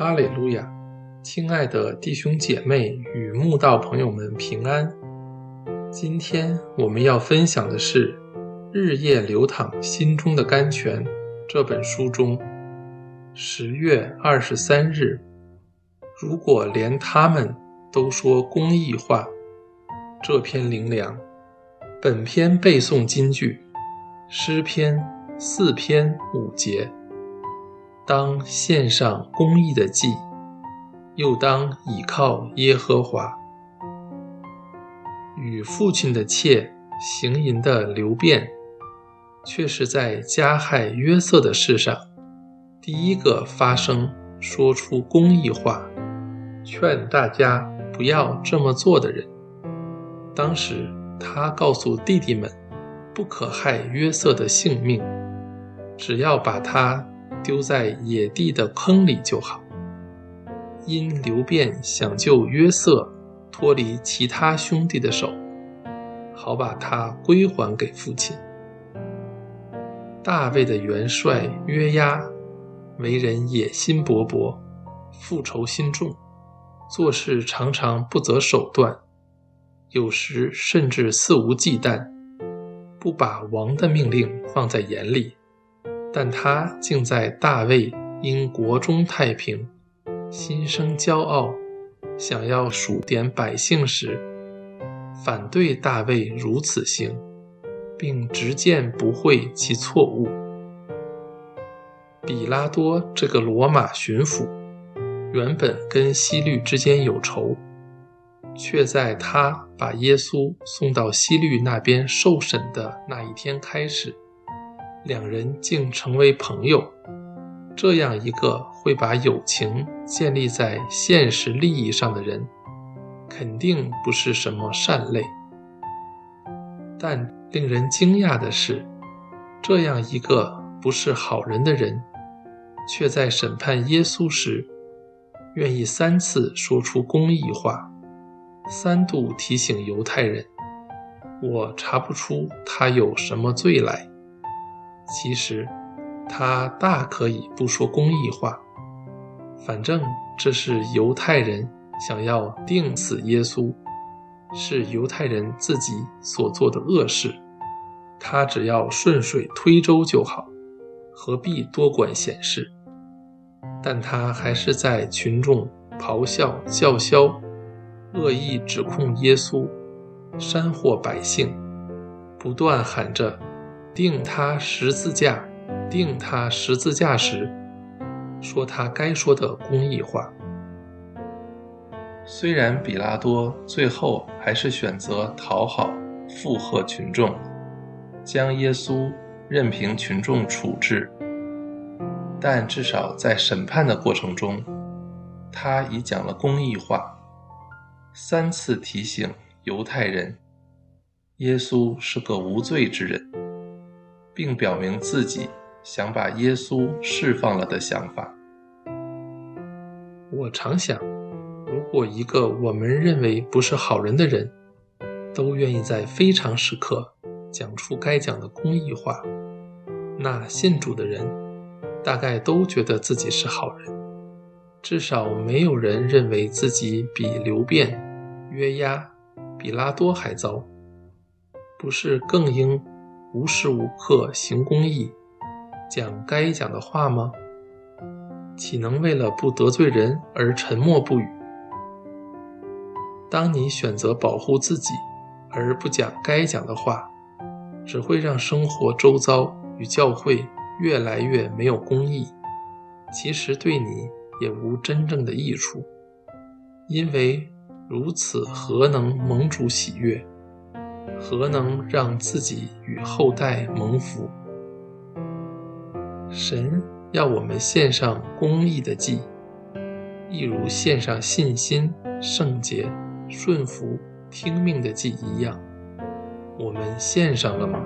哈利路亚！亲爱的弟兄姐妹与慕道朋友们平安。今天我们要分享的是《日夜流淌心中的甘泉》这本书中十月二十三日。如果连他们都说公益话，这篇灵粮。本篇背诵金句：诗篇四篇五节。当献上公义的祭，又当倚靠耶和华。与父亲的妾行淫的流变，却是在加害约瑟的事上第一个发声说出公义话，劝大家不要这么做的人。当时他告诉弟弟们，不可害约瑟的性命，只要把他。丢在野地的坑里就好。因刘辩想救约瑟脱离其他兄弟的手，好把他归还给父亲。大卫的元帅约押为人野心勃勃，复仇心重，做事常常不择手段，有时甚至肆无忌惮，不把王的命令放在眼里。但他竟在大卫因国中太平，心生骄傲，想要数点百姓时，反对大卫如此行，并直谏不讳其错误。比拉多这个罗马巡抚，原本跟西律之间有仇，却在他把耶稣送到西律那边受审的那一天开始。两人竟成为朋友，这样一个会把友情建立在现实利益上的人，肯定不是什么善类。但令人惊讶的是，这样一个不是好人的人，却在审判耶稣时，愿意三次说出公义话，三度提醒犹太人：“我查不出他有什么罪来。”其实，他大可以不说公义话，反正这是犹太人想要定死耶稣，是犹太人自己所做的恶事，他只要顺水推舟就好，何必多管闲事？但他还是在群众咆哮叫嚣、恶意指控耶稣，煽惑百姓，不断喊着。定他十字架，定他十字架时，说他该说的公义话。虽然比拉多最后还是选择讨好、附和群众，将耶稣任凭群众处置，但至少在审判的过程中，他已讲了公义话，三次提醒犹太人，耶稣是个无罪之人。并表明自己想把耶稣释放了的想法。我常想，如果一个我们认为不是好人的人，都愿意在非常时刻讲出该讲的公义话，那信主的人大概都觉得自己是好人。至少没有人认为自己比刘辩、约押、比拉多还糟，不是更应？无时无刻行公义，讲该讲的话吗？岂能为了不得罪人而沉默不语？当你选择保护自己而不讲该讲的话，只会让生活周遭与教会越来越没有公义。其实对你也无真正的益处，因为如此何能蒙主喜悦？何能让自己与后代蒙福？神要我们献上公义的祭，一如献上信心、圣洁、顺服、听命的祭一样。我们献上了吗？